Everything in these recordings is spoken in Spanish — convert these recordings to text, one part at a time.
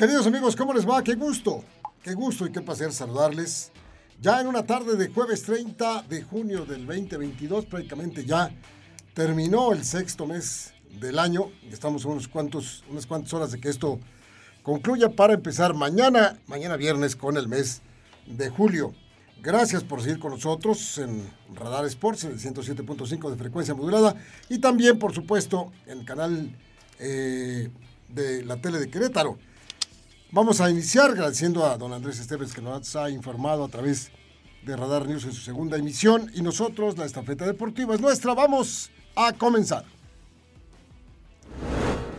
Queridos amigos, ¿cómo les va? Qué gusto, qué gusto y qué placer saludarles. Ya en una tarde de jueves 30 de junio del 2022, prácticamente ya terminó el sexto mes del año. Estamos unos cuantos, unas cuantas horas de que esto concluya para empezar mañana, mañana viernes con el mes de julio. Gracias por seguir con nosotros en Radar Sports, en el 107.5 de frecuencia modulada y también, por supuesto, en el canal eh, de la tele de Querétaro. Vamos a iniciar agradeciendo a don Andrés Esteves que nos ha informado a través de Radar News en su segunda emisión y nosotros, la estafeta deportiva es nuestra. Vamos a comenzar.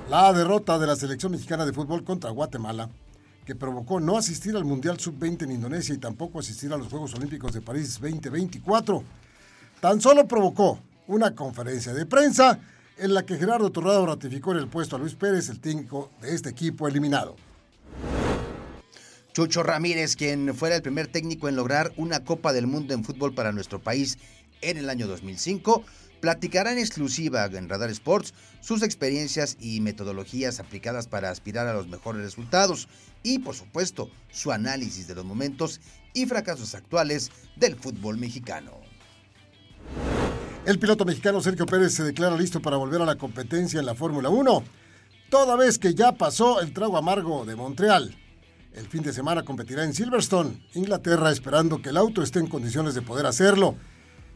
La derrota de la selección mexicana de fútbol contra Guatemala que provocó no asistir al Mundial Sub-20 en Indonesia y tampoco asistir a los Juegos Olímpicos de París 2024. Tan solo provocó una conferencia de prensa en la que Gerardo Torrado ratificó en el puesto a Luis Pérez, el técnico de este equipo eliminado. Chucho Ramírez, quien fuera el primer técnico en lograr una Copa del Mundo en fútbol para nuestro país en el año 2005, platicará en exclusiva en Radar Sports sus experiencias y metodologías aplicadas para aspirar a los mejores resultados y, por supuesto, su análisis de los momentos y fracasos actuales del fútbol mexicano. El piloto mexicano Sergio Pérez se declara listo para volver a la competencia en la Fórmula 1, toda vez que ya pasó el trago amargo de Montreal. El fin de semana competirá en Silverstone, Inglaterra, esperando que el auto esté en condiciones de poder hacerlo.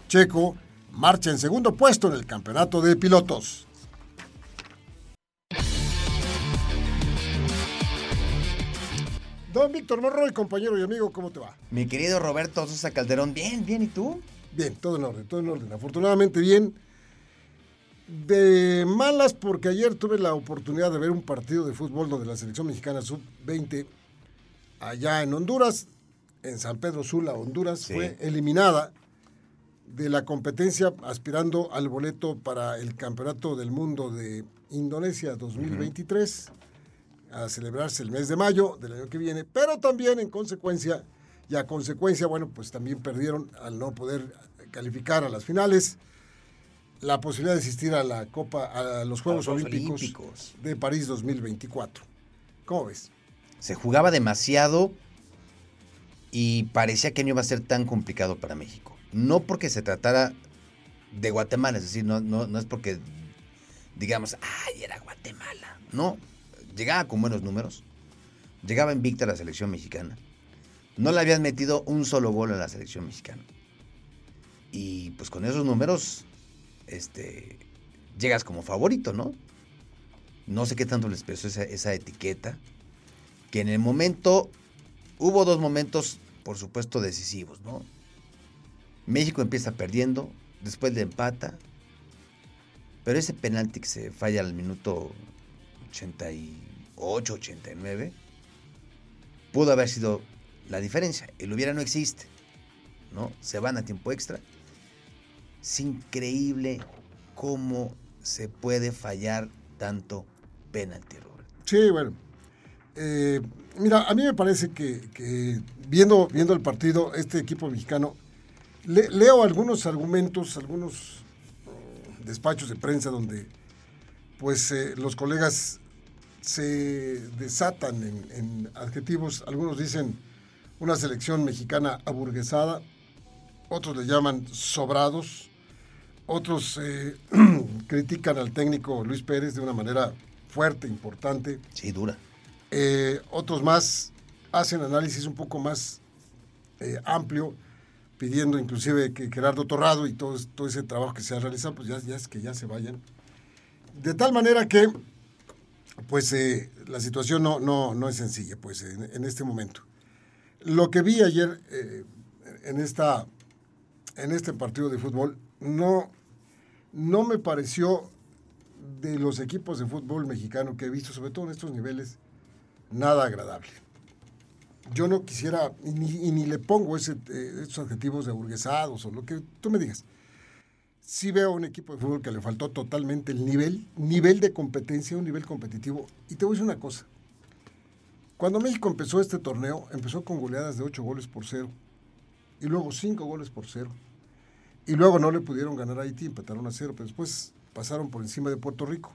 Checo marcha en segundo puesto en el campeonato de pilotos. Don Víctor Morroy, compañero y amigo, ¿cómo te va? Mi querido Roberto Sosa Calderón, bien, bien, ¿y tú? Bien, todo en orden, todo en orden. Afortunadamente bien. De malas porque ayer tuve la oportunidad de ver un partido de fútbol donde la selección mexicana sub-20 allá en Honduras, en San Pedro Sula, Honduras, fue eliminada de la competencia aspirando al boleto para el Campeonato del Mundo de Indonesia 2023, a celebrarse el mes de mayo del año que viene, pero también en consecuencia, y a consecuencia, bueno, pues también perdieron al no poder calificar a las finales la posibilidad de asistir a la Copa, a los Juegos, Olímpicos, Olímpicos de París 2024. ¿Cómo ves? Se jugaba demasiado y parecía que no iba a ser tan complicado para México no porque se tratara de Guatemala, es decir, no, no, es porque digamos, ay, era Guatemala. No, llegaba con buenos números, llegaba invicta la selección mexicana, no le habían metido un solo gol a la selección mexicana. Y pues con esos números, este, llegas como favorito, ¿no? No sé qué tanto les pesó esa etiqueta, que en el momento, hubo dos momentos, por supuesto, decisivos, ¿no? México empieza perdiendo, después le empata. Pero ese penalti que se falla al minuto 88, 89, pudo haber sido la diferencia. El hubiera no existe. ¿no? Se van a tiempo extra. Es increíble cómo se puede fallar tanto penalti, Robert. Sí, bueno. Eh, mira, a mí me parece que, viendo, viendo el partido, este equipo mexicano leo algunos argumentos, algunos uh, despachos de prensa donde pues eh, los colegas se desatan en, adjetivos. Algunos dicen una selección mexicana aburguesada, otros le llaman sobrados, otros eh, critican al técnico Luis Pérez de una manera fuerte, importante. Sí, dura. Eh, otros más hacen análisis un poco más amplio pidiendo inclusive que Gerardo Torrado y todo, todo ese trabajo que se ha realizado, pues ya, es que ya se vayan. De tal manera que, pues eh, la situación no, no, no es sencilla, pues en, este momento. Lo que vi ayer eh, en, esta, en este partido de fútbol no, no me pareció de los equipos de fútbol mexicano que he visto, sobre todo en estos niveles, nada agradable yo no quisiera, y ni, le pongo ese, eh, esos adjetivos de burguesados o lo que tú me digas. Sí veo un equipo de fútbol que le faltó totalmente el nivel, nivel de competencia, un nivel competitivo. Y te voy a decir una cosa. Cuando México empezó este torneo, empezó con goleadas de 8 goles por cero. Y luego 5 goles por cero. Y luego no le pudieron ganar a Haití, empataron a cero, pero después pasaron por encima de Puerto Rico.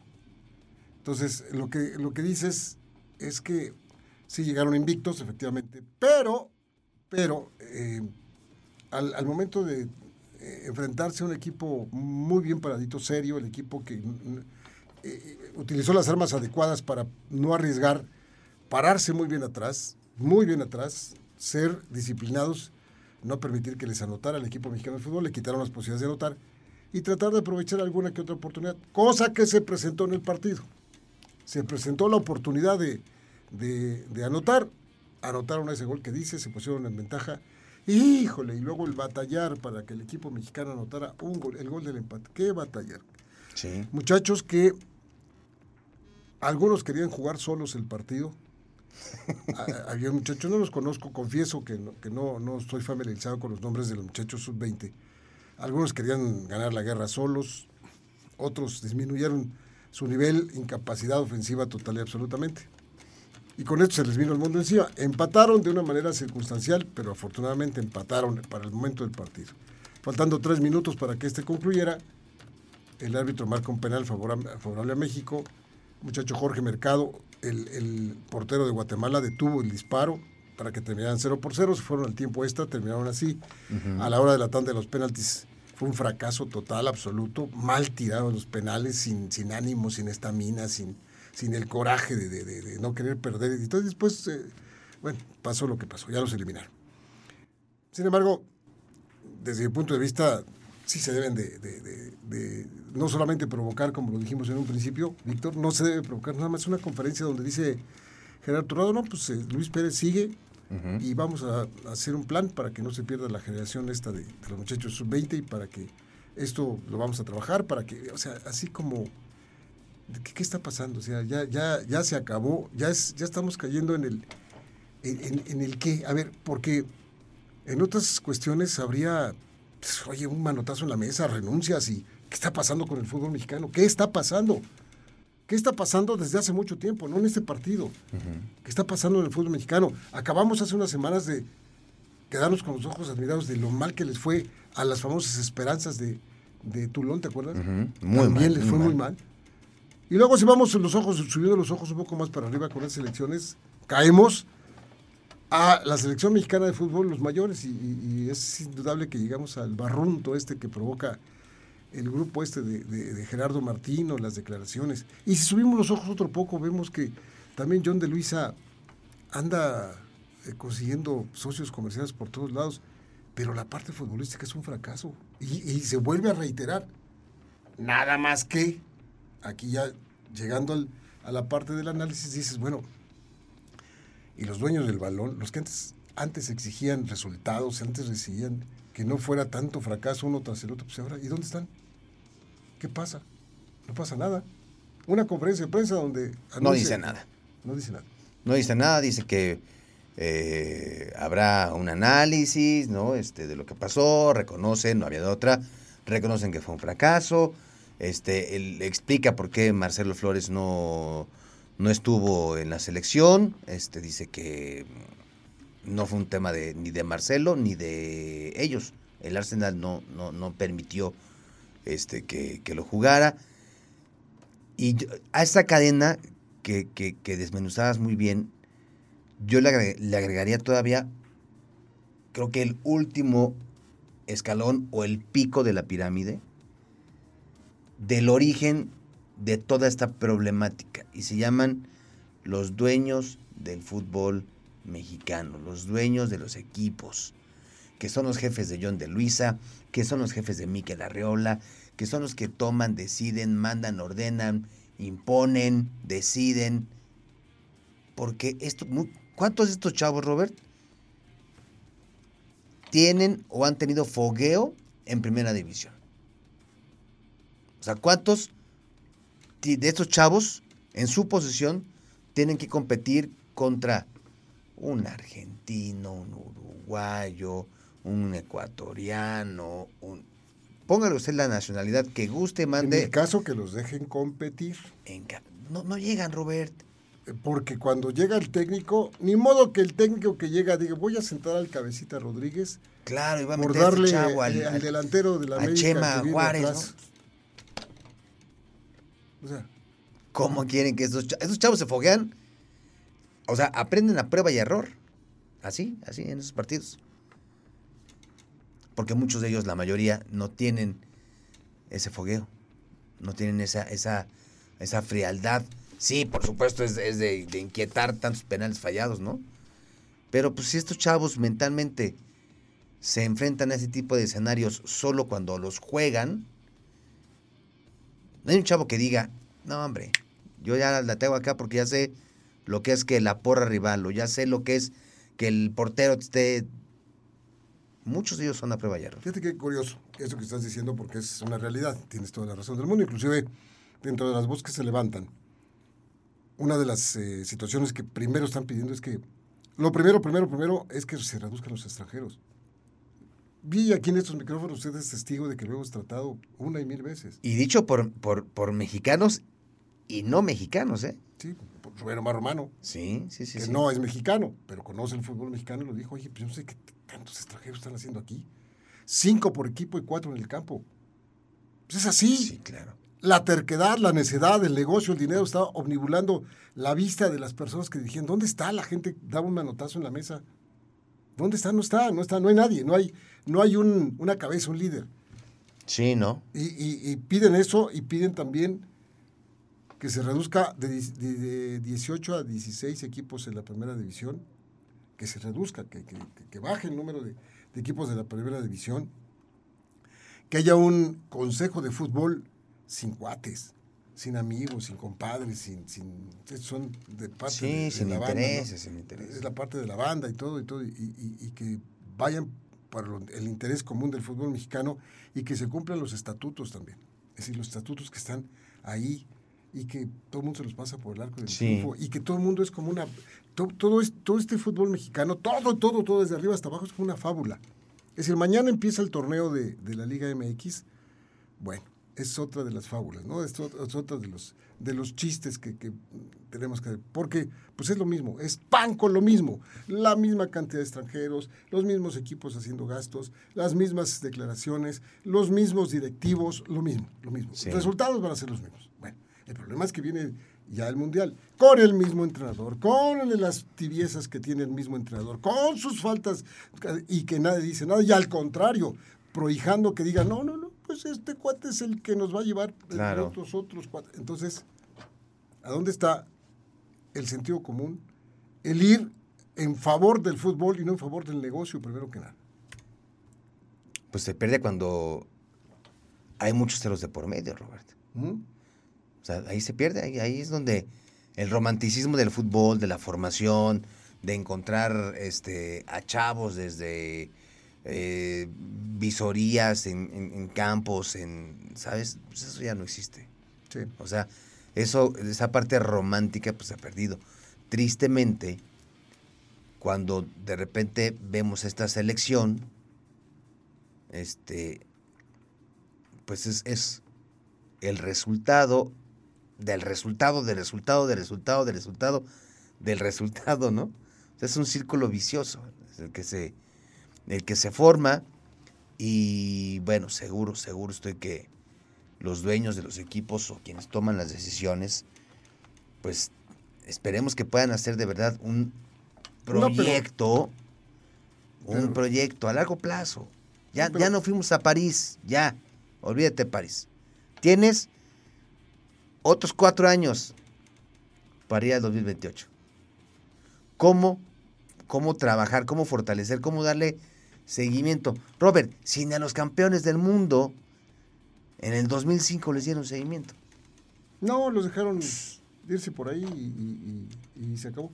Entonces, lo que, lo que dices es que Sí llegaron invictos, efectivamente, pero, pero eh, al, momento de eh, enfrentarse a un equipo muy bien paradito, serio, el equipo que eh, utilizó las armas adecuadas para no arriesgar, pararse muy bien atrás, muy bien atrás, ser disciplinados, no permitir que les anotara el equipo mexicano de fútbol, le quitaron las posibilidades de anotar y tratar de aprovechar alguna que otra oportunidad, cosa que se presentó en el partido. Se presentó la oportunidad de, de, anotar, anotaron ese gol que dice, se pusieron en ventaja. Híjole, y luego el batallar para que el equipo mexicano anotara un gol, el gol del empate. ¿Qué batallar? Sí. Muchachos que algunos querían jugar solos el partido. Había muchachos, no los conozco, confieso que, no, que no, no estoy familiarizado con los nombres de los muchachos sub-20. Algunos querían ganar la guerra solos, otros disminuyeron su nivel, incapacidad ofensiva total y absolutamente. Y con esto se les vino el mundo encima. Empataron de una manera circunstancial, pero afortunadamente empataron para el momento del partido. Faltando tres minutos para que este concluyera, el árbitro marca un penal favorable a México muchacho Jorge Mercado, el, portero de Guatemala, detuvo el disparo para que terminaran 0 por 0. Se fueron al tiempo extra, terminaron así. A la hora de la tanda de los penaltis fue un fracaso total, absoluto. Mal tirados los penales, sin, sin ánimo, sin estamina, sin, sin el coraje de, no querer perder. Entonces después, eh, bueno, pasó lo que pasó, ya los eliminaron. Sin embargo, desde mi punto de vista, sí se deben de, no solamente provocar, como lo dijimos en un principio, Víctor, no se debe provocar nada más una conferencia donde dice Gerardo Torrado, no, pues eh, Luis Pérez sigue y vamos a, hacer un plan para que no se pierda la generación esta de, los muchachos sub-20 y para que esto lo vamos a trabajar, para que, o sea, así como, ¿qué, está pasando? O sea, ya, ya, ya se acabó, ya, es, ya estamos cayendo en el, en, en el qué, a ver, porque en otras cuestiones habría pues, oye, un manotazo en la mesa, renuncias y ¿qué está pasando con el fútbol mexicano? ¿Qué está pasando? ¿Qué está pasando desde hace mucho tiempo, no en este partido? ¿Qué está pasando en el fútbol mexicano? Acabamos hace unas semanas de quedarnos con los ojos admirados de lo mal que les fue a las famosas esperanzas de, de Tulón, ¿te acuerdas? También les fue muy mal. Y luego si vamos los ojos, subiendo los ojos un poco más para arriba con las elecciones, caemos a la selección mexicana de fútbol, los mayores, y, es indudable que llegamos al barrunto este que provoca el grupo este de, Gerardo Martino, las declaraciones. Y si subimos los ojos otro poco, vemos que también John de Luisa anda eh, consiguiendo socios comerciales por todos lados, pero la parte futbolística es un fracaso. Y, se vuelve a reiterar. Nada más que, aquí ya llegando a la parte del análisis, dices, bueno, y los dueños del balón, los que antes, antes exigían resultados, antes recibían que no fuera tanto fracaso uno tras el otro, pues ahora, ¿y dónde están? ¿Qué pasa? No pasa nada. Una conferencia de prensa donde... no dice nada. No dice nada. No dice nada, dice que eh, habrá un análisis, ¿no? Este, de lo que pasó, reconocen, no había de otra, reconocen que fue un fracaso, este, él explica por qué Marcelo Flores no no estuvo en la selección, este dice que no fue un tema de, ni de Marcelo ni de ellos. El Arsenal no, no, permitió este, que, lo jugara. Y a esta cadena que, que, desmenuzabas muy bien, yo le, le agregaría todavía, creo que el último escalón o el pico de la pirámide del origen de toda esta problemática y se llaman los dueños del fútbol mexicano, los dueños de los equipos, que son los jefes de John de Luisa, que son los jefes de Miquel Arreola, que son los que toman, deciden, mandan, ordenan, imponen, deciden. Porque esto, ¿cuántos de estos chavos, Robert, tienen o han tenido fogueo en primera división? O sea, ¿cuántos de estos chavos, en su posición, tienen que competir contra un argentino, un uruguayo, un ecuatoriano, un... Póngale usted la nacionalidad que guste, mande. En el caso que los dejen competir. no, no llegan, Robert. Eh, porque cuando llega el técnico, ni modo que el técnico que llega diga, voy a sentar al cabecita Rodríguez. Claro, y va a por darle al, delantero de la a Chema Juárez, o sea, ¿cómo quieren que esos chavos, esos chavos se foguean? O sea, aprenden a prueba y error. Así, así, en esos partidos. Porque muchos de ellos, la mayoría, no tienen ese fogueo. No tienen esa, esa, esa frialdad. Sí, por supuesto, es, de, de inquietar tantos penales fallados, ¿no? Pero pues si estos chavos mentalmente se enfrentan a ese tipo de escenarios solo cuando los juegan, no hay un chavo que diga, no hombre, yo ya la tengo acá porque ya sé lo que es que la porra rival, o ya sé lo que es que el portero esté... Muchos de ellos son a prueba y error. Fíjate qué curioso eso que estás diciendo porque es una realidad, tienes toda la razón del mundo, inclusive dentro de las voces que se levantan. Una de las eh, situaciones que primero están pidiendo es que, lo primero, primero, primero, es que se reduzcan los extranjeros. Vi aquí en estos micrófonos, usted es testigo de que lo hemos tratado una y mil veces. Y dicho por, por, por mexicanos y no mexicanos, ¿eh? Sí, por Rubén Omar Romano, Sí, sí, sí. que sí. no es mexicano, pero conoce el fútbol mexicano y lo dijo, oye, pues yo no sé qué tantos extranjeros están haciendo aquí. Cinco por equipo y cuatro en el campo. Pues es así. Sí, claro. La terquedad, la necedad, el negocio, el dinero está omnibulando la vista de las personas que dirigían. ¿Dónde está la gente? Daba un manotazo en la mesa. ¿Dónde está? No está, no está, no hay nadie, no hay, no hay un- una cabeza, un líder. Sí, ¿no? Y, y- y piden eso y piden también que se reduzca de, de- de 18 a 16 equipos en la primera división, que se reduzca, que, que- que- baje el número de, de equipos de la primera división, que haya un consejo de fútbol sin cuates, sin amigos, sin compadres, sin, sin son de parte Sí, de, de sin la banda, ¿no? intereses, sin intereses. Es la parte de la banda y todo, y todo, y, y- y que vayan para lo- el interés común del fútbol mexicano y que se cumplan los estatutos también. Es decir, los estatutos que están ahí y que todo el mundo se los pasa por el arco del Sí. triunfo y que todo el mundo es como una... to- Todo, es, todo este fútbol mexicano, todo, todo, todo desde arriba hasta abajo es como una fábula. Es decir, mañana empieza el torneo de, de la Liga MX. Bueno, es otra de las fábulas, ¿no? Es, es otra de los, de los chistes que, que tenemos que... Porque pues es lo mismo, es pan con lo mismo. La misma cantidad de extranjeros, los mismos equipos haciendo gastos, las mismas declaraciones, los mismos directivos, lo mismo, lo mismo. Sí. Los resultados van a ser los mismos. El problema es que viene ya el Mundial, con el mismo entrenador, con las tibiezas que tiene el mismo entrenador, con sus faltas y que nadie dice nada, y al contrario, prohijando que diga, no, no, no, pues este cuate es el que nos va a llevar entre Claro. otros otros cuates. Entonces, ¿a dónde está el sentido común? El ir en favor del fútbol y no en favor del negocio, primero que nada. Pues se pierde cuando hay muchos ceros de por medio, Roberto. ¿Mm? O sea, ahí se pierde, ahí, ahí es donde el romanticismo del fútbol, de la formación, de encontrar este, a chavos desde eh, visorías en, en- en campos, en, ¿sabes? Pues eso ya no existe. Sí. O sea, eso, esa parte romántica pues se ha perdido. Tristemente, cuando de repente vemos esta selección, este, pues es, es el resultado del resultado, del resultado, del resultado, del resultado, del resultado, ¿no? O sea, es un círculo vicioso es el que se, el que se forma y bueno, seguro, seguro estoy que los dueños de los equipos o quienes toman las decisiones, pues esperemos que puedan hacer de verdad un pero- proyecto, un pero- proyecto a largo plazo. Ya, No, pero- ya no fuimos a París, ya, olvídate París. Tienes otros cuatro años para ir al 2028. ¿Cómo, cómo trabajar, cómo fortalecer, cómo darle seguimiento? Robert, si ni a los campeones del mundo en el 2005 les dieron seguimiento. No, los dejaron irse por ahí y, y- y- y se acabó.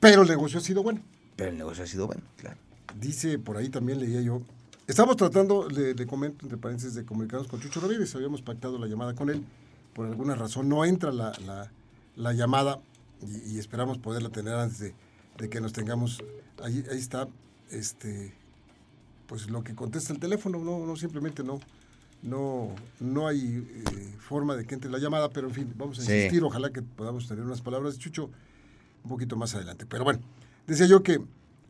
Pero el negocio ha sido bueno. Pero el negocio ha sido bueno, claro. Dice, por ahí también leía yo, estamos tratando, le, le comento entre paréntesis, de comunicarnos con Chucho Ramírez, habíamos pactado la llamada con él, por alguna razón no entra la, la- la llamada y, y esperamos poderla tener antes de, de que nos tengamos, ahí, ahí está, este, pues lo que contesta el teléfono, no, no simplemente no, no, no hay eh, forma de que entre la llamada, pero en fin, vamos a Sí. insistir, ojalá que podamos tener unas palabras de Chucho un poquito más adelante. Pero bueno, decía yo que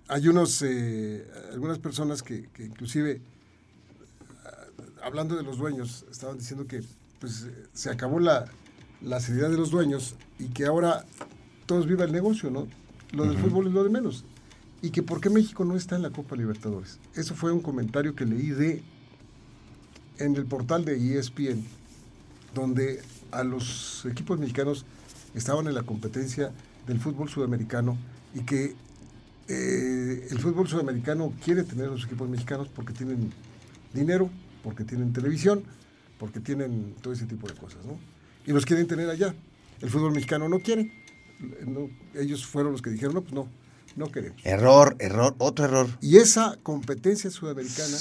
hay unos, eh, algunas personas que, que inclusive, ah, hablando de los dueños, estaban diciendo que pues, eh, se acabó la, la seriedad de los dueños y que ahora todos viva el negocio, ¿no? Lo del fútbol es lo de menos. Y que por qué México no está en la Copa Libertadores. Eso fue un comentario que leí de en el portal de ESPN, donde a los equipos mexicanos estaban en la competencia del fútbol sudamericano y que eh, el fútbol sudamericano quiere tener a los equipos mexicanos porque tienen dinero, porque tienen televisión, porque tienen todo ese tipo de cosas, ¿no? Y los quieren tener allá. El fútbol mexicano no quiere. ellos fueron los que dijeron, no, pues no, no queremos. Error, error, otro error. Y esa competencia sudamericana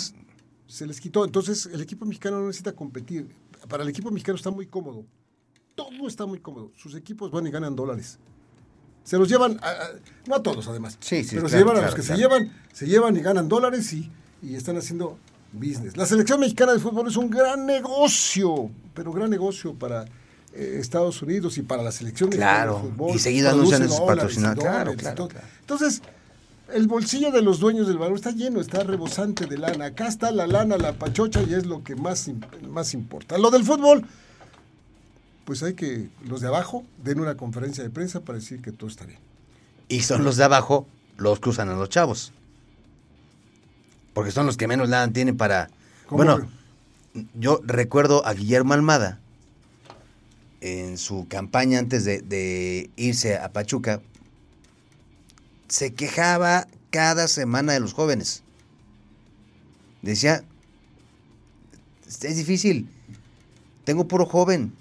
se les quitó. Entonces, el equipo mexicano no necesita competir. Para el equipo mexicano está muy cómodo. Todo está muy cómodo. Sus equipos van y ganan dólares. Se los llevan, no a todos además, sí, sí, pero se llevan a los que se llevan, se llevan y ganan dólares y, y están haciendo business. La selección mexicana de fútbol es un gran negocio, pero gran negocio para eh, Estados Unidos y para la selección claro. de fútbol. Y seguido anuncian sus patrocinadores. Claro, claro, Entonces, el bolsillo de los dueños del balón está lleno, está rebosante de lana. Acá está la lana, la pachocha y es lo que más, más importa. Lo del fútbol, pues hay que los de abajo den una conferencia de prensa para decir que todo está bien. Y son los de abajo los que usan a los chavos. Porque son los que menos lana tienen para... Bueno, yo recuerdo a Guillermo Almada en su campaña antes de, de irse a Pachuca, se quejaba cada semana de los jóvenes. Decía, es difícil, tengo puro joven.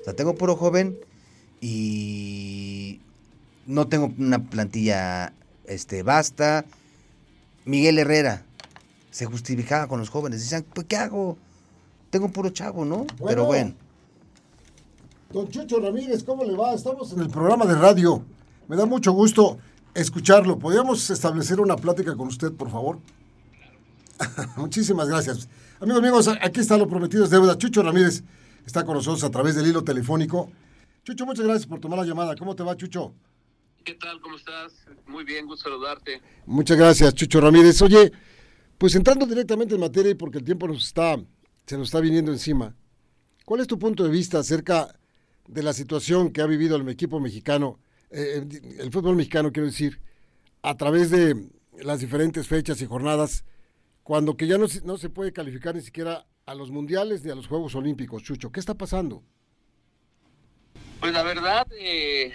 O sea, tengo puro joven y no tengo una plantilla este, basta. Miguel Herrera se justificaba con los jóvenes. Decían, pues, ¿qué hago? Tengo puro chavo, ¿no? Pero bueno. Don Chucho Ramírez, ¿cómo le va? Estamos en el programa de radio. Me da mucho gusto escucharlo. ¿Podríamos establecer una plática con usted, por favor? Muchísimas gracias. Amigos, amigos, aquí está lo prometido es deuda. Chucho Ramírez está con nosotros a través del hilo telefónico. Chucho, muchas gracias por tomar la llamada. ¿Cómo te va, Chucho? ¿Qué tal? ¿Cómo estás? Muy bien, gusto saludarte. Muchas gracias, Chucho Ramírez. Oye, pues entrando directamente en materia, porque el tiempo nos está, se nos está viniendo encima, ¿cuál es tu punto de vista acerca de la situación que ha vivido el equipo mexicano eh, el fútbol mexicano, quiero decir, a través de las diferentes fechas y jornadas, cuando que ya no, no se puede calificar ni siquiera a los mundiales ni a los Juegos Olímpicos, Chucho. ¿Qué está pasando? Pues la verdad, eh,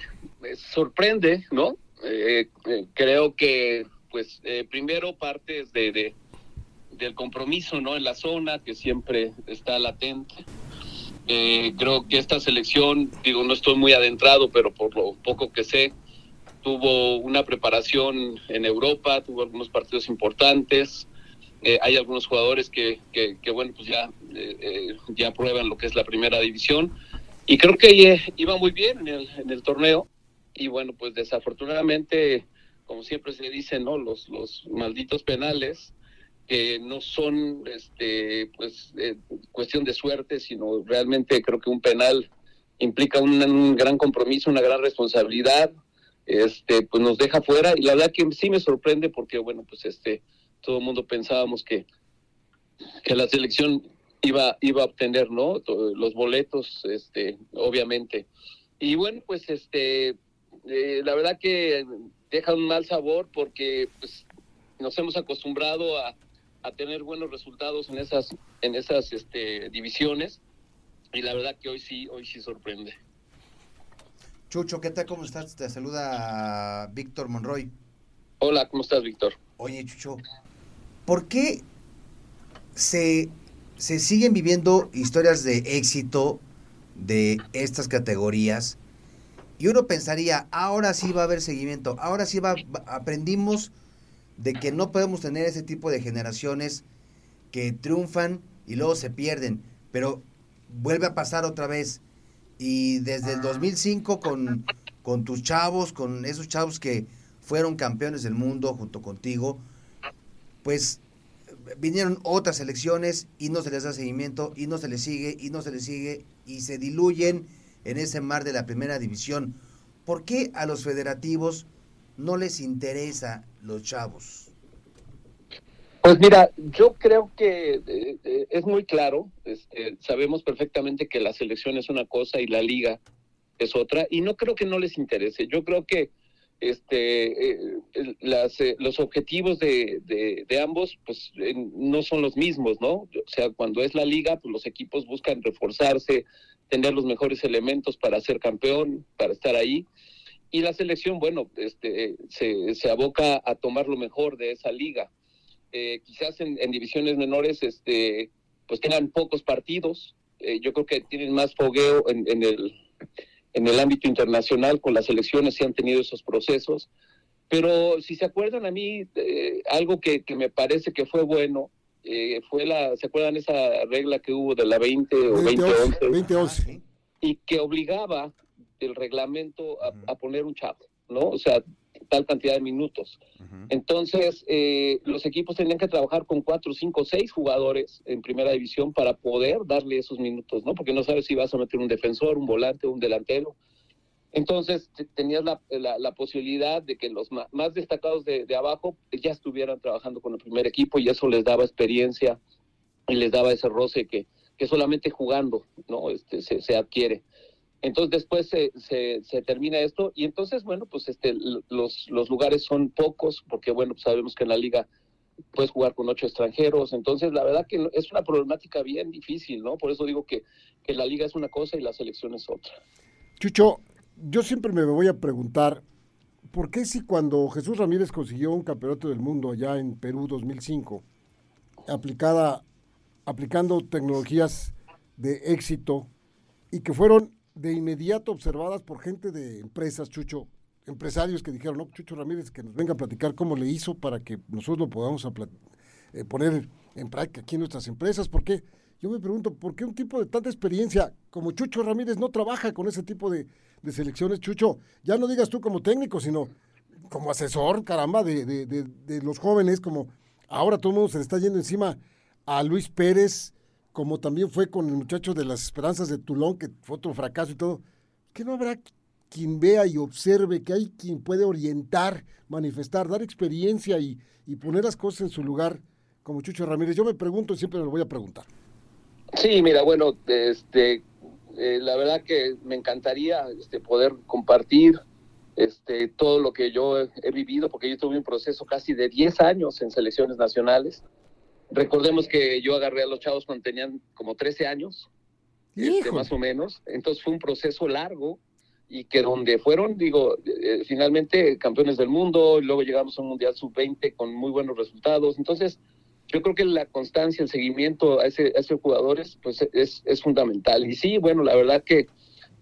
sorprende, ¿no? Eh, eh, creo que, pues, primero partes de, de, del compromiso, ¿no? En la zona, que siempre está latente. Eh, creo que esta selección, digo, no estoy muy adentrado, pero por lo poco que sé, tuvo una preparación en Europa, tuvo algunos partidos importantes. Eh, hay algunos jugadores que, bueno, pues ya, eh, ya prueban lo que es la primera división. Y creo que iba muy bien en el, en el torneo. Y bueno, pues desafortunadamente, como siempre se dice, ¿no? Los, los malditos penales que no son este pues eh, cuestión de suerte sino realmente creo que un penal implica un, gran compromiso una gran responsabilidad este pues nos deja fuera. Y la verdad que sí me sorprende porque bueno pues este todo el mundo pensábamos que que la selección iba iba a obtener no los boletos este obviamente. Y bueno pues este eh, la verdad que deja un mal sabor porque pues nos hemos acostumbrado a, a tener buenos resultados en esas, en esas este, divisiones. Y la verdad que hoy sí, hoy sí sorprende. Chucho, ¿qué tal? ¿Cómo estás? Te saluda Víctor Monroy. Hola, ¿cómo estás, Víctor? Oye, Chucho, ¿por qué se, se siguen viviendo historias de éxito de estas categorías? Y uno pensaría, ahora sí va a haber seguimiento, ahora sí va, aprendimos de que no podemos tener ese tipo de generaciones que triunfan y luego se pierden, pero vuelve a pasar otra vez. Y desde el 2005 con, con tus chavos, con esos chavos que fueron campeones del mundo junto contigo, pues vinieron otras elecciones y no se les da seguimiento y no se les sigue y no se les sigue y se diluyen en ese mar de la primera división. ¿Por qué a los federativos no les interesa los chavos? Pues mira, yo creo que eh, eh, es muy claro, este, sabemos perfectamente que la selección es una cosa y la liga es otra, y no creo que no les interese. Yo creo que este, eh, las, los objetivos de, de, ambos pues no son los mismos, ¿no? O sea, cuando es la liga, pues los equipos buscan reforzarse, tener los mejores elementos para ser campeón, para estar ahí. Y la selección, bueno, este, se, se aboca a tomar lo mejor de esa liga. Eh, quizás en, divisiones menores este, pues tengan pocos partidos. yo creo que tienen más fogueo en, en el en el ámbito internacional con las elecciones se han tenido esos procesos. Pero si se acuerdan a mí, eh, algo que, me parece que fue bueno, eh, fue la, ¿se acuerdan esa regla que hubo de la 20 o 2011? Y que obligaba el reglamento a, a poner un chavo, ¿no? O sea, tal cantidad de minutos. Entonces, eh, los equipos tenían que trabajar con cuatro, cinco, seis jugadores en primera división para poder darle esos minutos, ¿no? Porque no sabes si vas a meter un defensor, un volante, un delantero. Entonces, tenías la, la, posibilidad de que los más destacados de, de, abajo ya estuvieran trabajando con el primer equipo y eso les daba experiencia y les daba ese roce que, que solamente jugando, ¿no? Este, se, se adquiere. Entonces después se, se, termina esto y entonces, bueno, pues este, los, los lugares son pocos porque, bueno, pues sabemos que en la liga puedes jugar con ocho extranjeros. Entonces, la verdad que es una problemática bien difícil, ¿no? Por eso digo que, que la liga es una cosa y la selección es otra. Chucho, yo siempre me voy a preguntar, ¿por qué si cuando Jesús Ramírez consiguió un campeonato del mundo allá en Perú 2005, aplicada, aplicando tecnologías de éxito y que fueron de inmediato observadas por gente de empresas, Chucho, empresarios que dijeron, no, Chucho Ramírez, que nos venga a platicar cómo le hizo para que nosotros lo podamos eh, poner en práctica aquí en nuestras empresas. porque Yo me pregunto, ¿por qué un tipo de tanta experiencia como Chucho Ramírez no trabaja con ese tipo de, selecciones, Chucho? Ya no digas tú como técnico, sino como asesor, caramba, de, de, de los jóvenes, como ahora todo el mundo se le está yendo encima a Luis Pérez, como también fue con el muchacho de las esperanzas de Tulón, que fue otro fracaso y todo, que no habrá quien vea y observe, que hay quien puede orientar, manifestar, dar experiencia y, poner las cosas en su lugar, como Chucho Ramírez. Yo me pregunto y siempre me lo voy a preguntar. Sí, mira, bueno, este, eh, la verdad que me encantaría este, poder compartir este, todo lo que yo he, he, vivido, porque yo tuve un proceso casi de 10 años en selecciones nacionales. Recordemos que yo agarré a los chavos cuando tenían como 13 años, este, más o menos. Entonces fue un proceso largo y que donde fueron, digo, eh, finalmente campeones del mundo, y luego llegamos a un Mundial Sub-20 con muy buenos resultados. Entonces, yo creo que la constancia, el seguimiento a, ese, a esos jugadores, pues es, es fundamental. Y sí, bueno, la verdad que,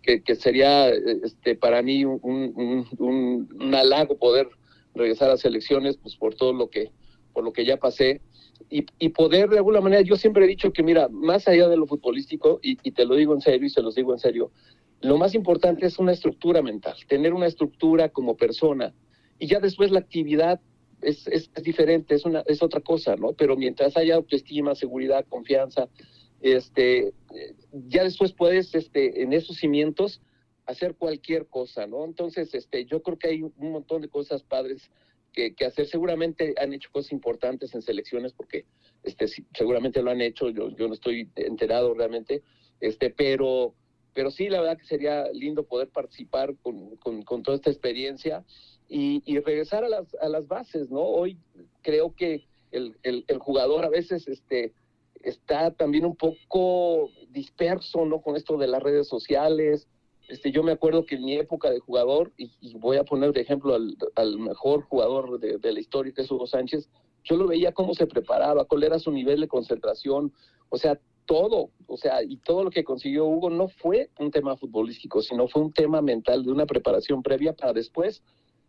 que, sería este, para mí un, un, un, halago poder regresar a selecciones, pues por todo lo que, por lo que ya pasé y, poder de alguna manera, yo siempre he dicho que mira, más allá de lo futbolístico, y, te lo digo en serio y se los digo en serio, lo más importante es una estructura mental, tener una estructura como persona, y ya después la actividad es, es, diferente, es, una, es otra cosa, ¿no? Pero mientras haya autoestima, seguridad, confianza, este, ya después puedes, este, en esos cimientos, hacer cualquier cosa, ¿no? Entonces, este, yo creo que hay un montón de cosas padres que, hacer. Seguramente han hecho cosas importantes en selecciones porque este, seguramente lo han hecho, yo, yo no estoy enterado realmente, este, pero, pero sí, la verdad que sería lindo poder participar con, con, toda esta experiencia y, regresar a las, a las bases, ¿no? Hoy creo que el, el, jugador a veces este, está también un poco disperso, ¿no? Con esto de las redes sociales, este, yo me acuerdo que en mi época de jugador, y, voy a poner de ejemplo al, mejor jugador de, la historia, que es Hugo Sánchez, yo lo veía cómo se preparaba, cuál era su nivel de concentración, o sea, todo, o sea, y todo lo que consiguió Hugo no fue un tema futbolístico, sino fue un tema mental de una preparación previa para después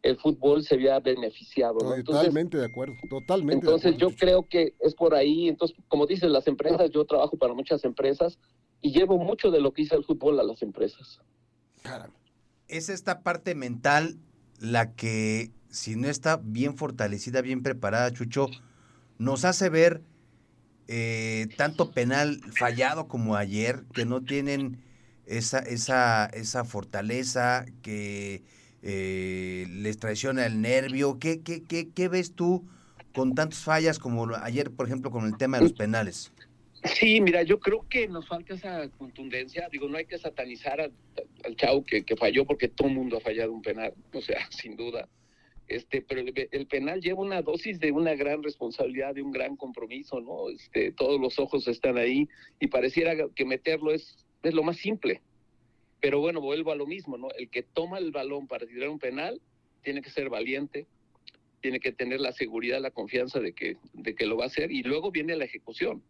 el fútbol se había beneficiado. Totalmente de acuerdo, totalmente. Entonces yo creo que es por ahí, entonces como dices, las empresas, yo trabajo para muchas empresas y llevo mucho de lo que hizo el fútbol a las empresas. Es esta parte mental la que, si no está bien fortalecida, bien preparada, Chucho, nos hace ver eh, tanto penal fallado como ayer, que no tienen esa, esa, esa fortaleza, que eh, les traiciona el nervio. ¿Qué, qué, ves tú con tantas fallas como ayer, por ejemplo, con el tema de los penales? Sí, mira, yo creo que nos falta esa contundencia. Digo, no hay que satanizar al, al chavo que, que, falló porque todo el mundo ha fallado un penal, o sea, sin duda. Este, pero el, el, penal lleva una dosis de una gran responsabilidad, de un gran compromiso, ¿no? Este, todos los ojos están ahí y pareciera que meterlo es, es lo más simple. Pero bueno, vuelvo a lo mismo, ¿no? El que toma el balón para tirar un penal tiene que ser valiente, tiene que tener la seguridad, la confianza de que, de que lo va a hacer y luego viene la ejecución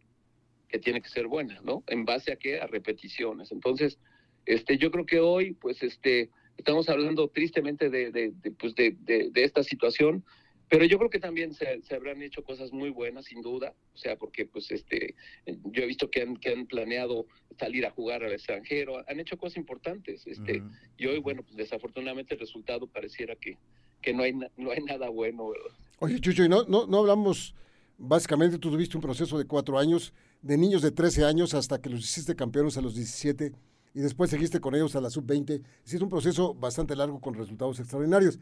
que tiene que ser buena, ¿no? En base a qué? A repeticiones. Entonces, este, yo creo que hoy, pues, este, estamos hablando tristemente de, de, de pues de, de, esta situación, pero yo creo que también se, se, habrán hecho cosas muy buenas, sin duda, o sea, porque, pues, este, yo he visto que han, que han planeado salir a jugar al extranjero, han hecho cosas importantes, este, uh -huh. y hoy, bueno, pues, desafortunadamente el resultado pareciera que, que no hay, no hay nada bueno, ¿verdad? Oye, Chucho, y no, no, no hablamos, básicamente tú tuviste un proceso de cuatro años, de niños de 13 años hasta que los hiciste campeones a los 17 y después seguiste con ellos a la sub-20. Es un proceso bastante largo con resultados extraordinarios.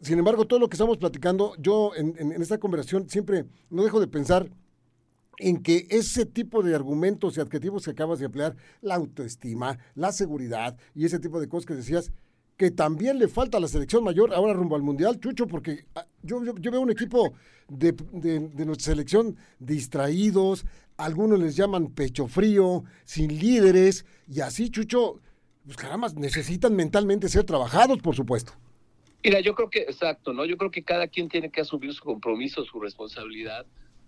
Sin embargo, todo lo que estamos platicando, yo en, en, en esta conversación siempre no dejo de pensar en que ese tipo de argumentos y adjetivos que acabas de emplear, la autoestima, la seguridad y ese tipo de cosas que decías, que también le falta a la selección mayor ahora rumbo al Mundial, Chucho, porque yo, yo, veo un equipo de, nuestra selección distraídos, algunos les llaman pecho frío, sin líderes, y así, Chucho, pues caramba, necesitan mentalmente ser trabajados, por supuesto. Mira, yo creo que, exacto, ¿no? Yo creo que cada quien tiene que asumir su compromiso, su responsabilidad.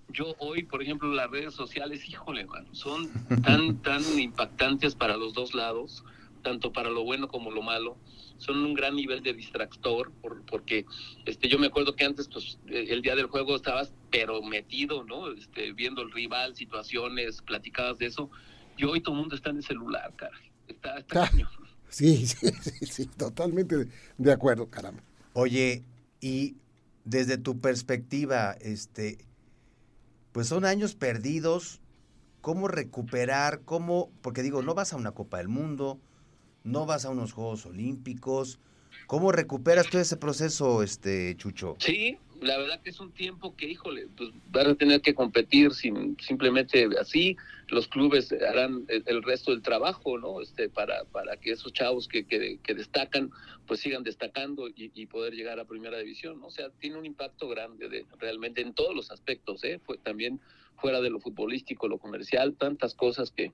Yo hoy, por ejemplo, las redes sociales, híjole, mano, son tan, tan impactantes para los dos lados, tanto para lo bueno como lo malo. Son un gran nivel de distractor por, porque este yo me acuerdo que antes pues el día del juego estabas pero metido no este viendo el rival situaciones platicadas de eso. Y hoy todo el mundo está en el celular cara está, está ah, sí, sí, sí sí totalmente de, de acuerdo caramba oye y desde tu perspectiva este pues son años perdidos cómo recuperar cómo porque digo no vas a una Copa del Mundo no vas a unos Juegos Olímpicos. ¿Cómo recuperas todo ese proceso, este Chucho? Sí, la verdad que es un tiempo que, híjole, pues van a tener que competir sin simplemente así. Los clubes harán el, resto del trabajo, ¿no? Este, para, para que esos chavos que, que, que destacan, pues sigan destacando y, y, poder llegar a primera división, ¿no? O sea, tiene un impacto grande de, realmente en todos los aspectos, ¿eh? Fue también fuera de lo futbolístico, lo comercial, tantas cosas que,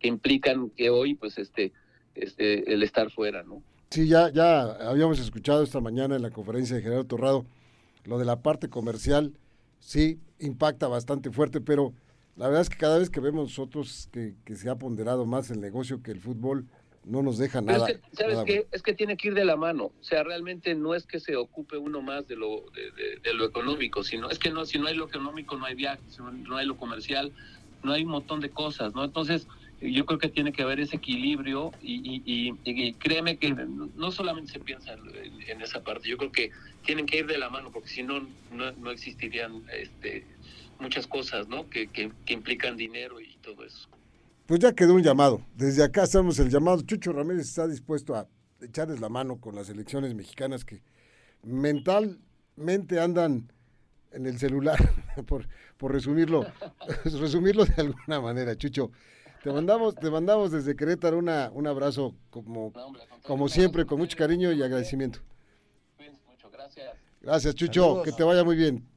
que implican que hoy, pues, este, este, el estar fuera, ¿no? Sí, ya, ya habíamos escuchado esta mañana en la conferencia de Gerardo Torrado lo de la parte comercial, sí, impacta bastante fuerte, pero la verdad es que cada vez que vemos nosotros que, que se ha ponderado más el negocio que el fútbol, no nos deja nada. Es que, ¿Sabes qué? Es que tiene que ir de la mano. O sea, realmente no es que se ocupe uno más de lo, de, de, de lo económico, sino es que no, si no hay lo económico, no hay viajes, si no hay lo comercial, no hay un montón de cosas, ¿no? Entonces, yo creo que tiene que haber ese equilibrio y, créeme que no solamente se piensa en, esa parte, yo creo que tienen que ir de la mano porque si no, no, existirían este, muchas cosas ¿no? Que, implican dinero y todo eso. Pues ya quedó un llamado. Desde acá hacemos el llamado. Chucho Ramírez está dispuesto a echarles la mano con las elecciones mexicanas que mentalmente andan en el celular, por, por resumirlo, resumirlo de alguna manera, Chucho. Te mandamos, te mandamos desde Querétaro una, un abrazo como, no, hombre, como siempre, con mucho cariño y agradecimiento. Mucho, gracias. Gracias, Chucho. Saludos. Que te vaya muy bien.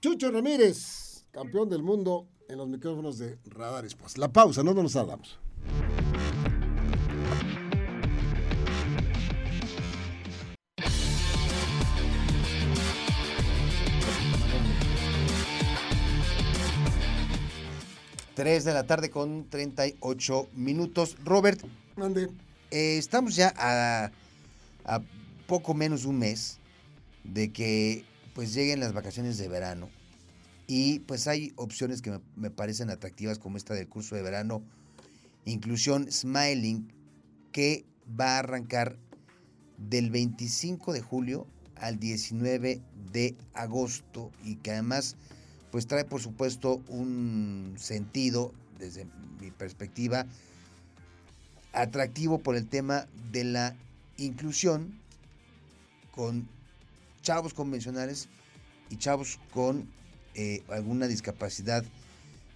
Chucho Ramírez, campeón del mundo en los micrófonos de Radar Sports. La pausa, no nos tardamos. 3 de la tarde con 38 minutos. Robert, ¿dónde? Eh, estamos ya a, a, poco menos de un mes de que pues lleguen las vacaciones de verano y pues hay opciones que me, me parecen atractivas como esta del curso de verano Inclusión Smiling que va a arrancar del 25 de julio al 19 de agosto y que además pues trae por supuesto un sentido, desde mi perspectiva, atractivo por el tema de la inclusión con chavos convencionales y chavos con eh, alguna discapacidad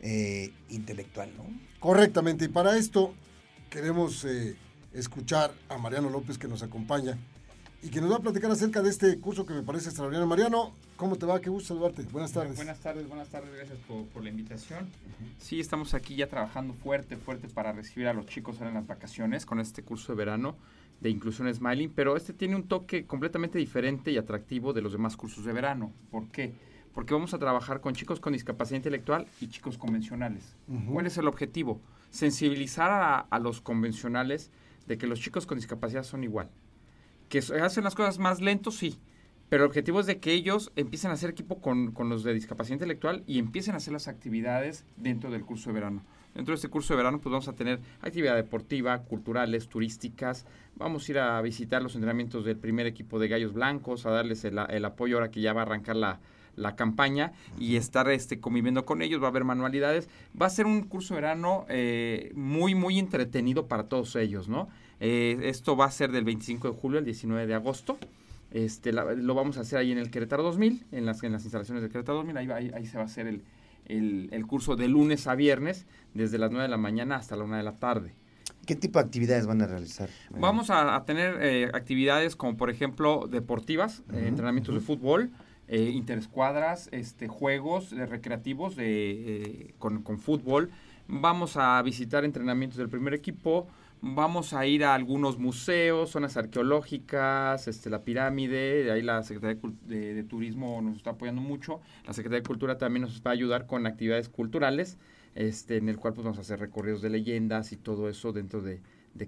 eh, intelectual, ¿no? Correctamente, y para esto queremos eh, escuchar a Mariano López que nos acompaña y que nos va a platicar acerca de este curso que me parece extraordinario. Mariano, ¿cómo te va? Qué gusto saludarte. Buenas tardes. Buenas tardes, buenas tardes, gracias por, la invitación. Sí, estamos aquí ya trabajando fuerte, fuerte para recibir a los chicos ahora en las vacaciones con este curso de verano de inclusión Smiling, pero este tiene un toque completamente diferente y atractivo de los demás cursos de verano. ¿Por qué? Porque vamos a trabajar con chicos con discapacidad intelectual y chicos convencionales. ¿Cuál es el objetivo? Sensibilizar a, a los convencionales de que los chicos con discapacidad son igual que hacen las cosas más lentos, sí. Pero el objetivo es de que ellos empiecen a hacer equipo con, con, los de discapacidad intelectual y empiecen a hacer las actividades dentro del curso de verano. Dentro de este curso de verano pues vamos a tener actividad deportiva, culturales, turísticas. Vamos a ir a visitar los entrenamientos del primer equipo de Gallos Blancos, a darles el, el apoyo ahora que ya va a arrancar la, la campaña y estar este, conviviendo con ellos, va a haber manualidades. Va a ser un curso de verano eh, muy, muy entretenido para todos ellos, ¿no? Eh, esto va a ser del 25 de julio al 19 de agosto. Este, lo vamos a hacer ahí en el Querétaro 2000, en las, en las instalaciones del Querétaro 2000. Ahí, ahí, se va a hacer el, el, curso de lunes a viernes, desde las 9 de la mañana hasta la 1 de la tarde. ¿Qué tipo de actividades van a realizar? Vamos a, tener eh, actividades como, por ejemplo, deportivas, eh, entrenamientos de fútbol, eh, interescuadras, este, juegos recreativos de, con, con fútbol. Vamos a visitar entrenamientos del primer equipo, Vamos a ir a algunos museos, zonas arqueológicas, este, la pirámide, ahí la Secretaría de, Turismo nos está apoyando mucho, la Secretaría de Cultura también nos va a ayudar con actividades culturales, este, en el cual pues, vamos a hacer recorridos de leyendas y todo eso dentro de,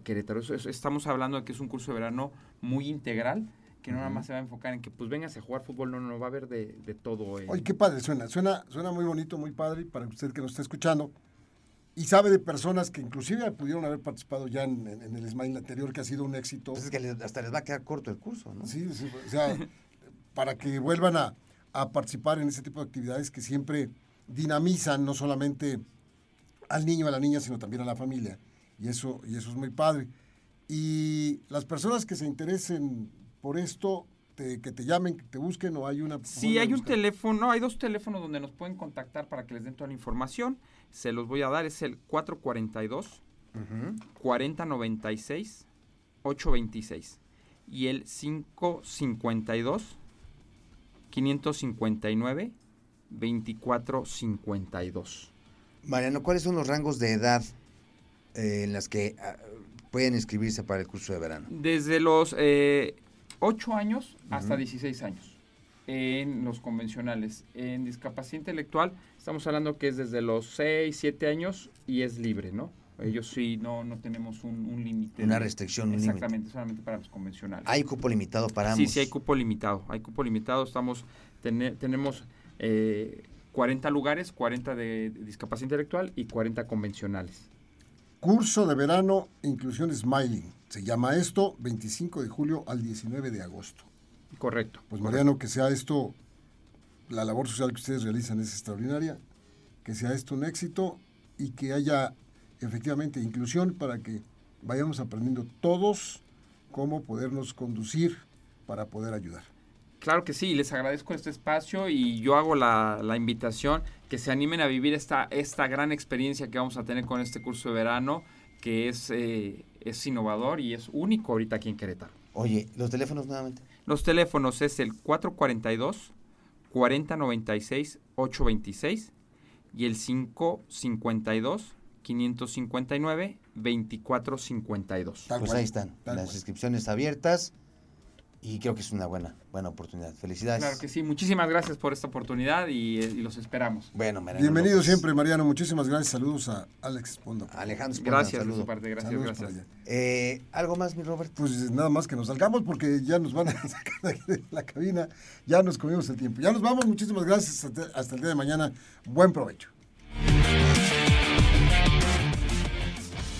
Querétaro. estamos hablando de que es un curso de verano muy integral, que no nada más se va a enfocar en que pues véngase a jugar fútbol, no, no, va a haber de, todo. Eh. Oye, qué padre suena, suena, suena muy bonito, muy padre, para usted que nos está escuchando y sabe de personas que inclusive pudieron haber participado ya en, el Smile anterior, que ha sido un éxito. Pues es que hasta les va a quedar corto el curso, ¿no? Sí, sí o sea, para que vuelvan a, participar en ese tipo de actividades que siempre dinamizan no solamente al niño, a la niña, sino también a la familia. Y eso, y eso es muy padre. Y las personas que se interesen por esto, que te llamen, que te busquen o hay una... Sí, hay un teléfono, hay dos teléfonos donde nos pueden contactar para que les den toda la información se los voy a dar, es el 442 4096 826 y el 552 559 2452. Mariano, ¿cuáles son los rangos de edad eh, en las que ah, pueden inscribirse para el curso de verano? Desde los eh, 8 años hasta 16 años en los convencionales. En discapacidad intelectual estamos hablando que es desde los 6, 7 años y es libre, ¿no? Ellos sí, no, no tenemos un, límite. Una restricción, Exactamente, solamente para los convencionales. ¿Hay cupo limitado para ambos? Sí, sí, hay cupo limitado. Hay cupo limitado. Estamos, tenemos eh, 40 lugares, 40 de, de discapacidad intelectual y 40 convencionales. Curso de verano Inclusión Smiling. Se llama esto 25 de julio al 19 de agosto. Correcto. Pues Mariano, que sea esto, la labor social que ustedes realizan es extraordinaria, que sea esto un éxito y que haya efectivamente inclusión para que vayamos aprendiendo todos cómo podernos conducir para poder ayudar. Claro que sí, les agradezco este espacio y yo hago la, invitación que se animen a vivir esta, esta gran experiencia que vamos a tener con este curso de verano, que es, eh, es innovador y es único ahorita aquí en Querétaro. Oye, los teléfonos nuevamente. Los teléfonos es el 442 4096 826 y el 552 559 2452. Pues ahí están, las inscripciones abiertas y creo que es una buena, buena oportunidad. Felicidades. Claro que sí, muchísimas gracias por esta oportunidad y, eh, los esperamos. Bueno, Mariano Bienvenido siempre, Mariano. Muchísimas gracias. Saludos a Alex Pondo. Alejandro Gracias, saludo. parte. Gracias, gracias. Eh, ¿Algo más, mi Robert? Pues nada más que nos salgamos porque ya nos van a sacar de la cabina. Ya nos comimos el tiempo. Ya nos vamos. Muchísimas gracias. hasta el día de mañana. Buen provecho.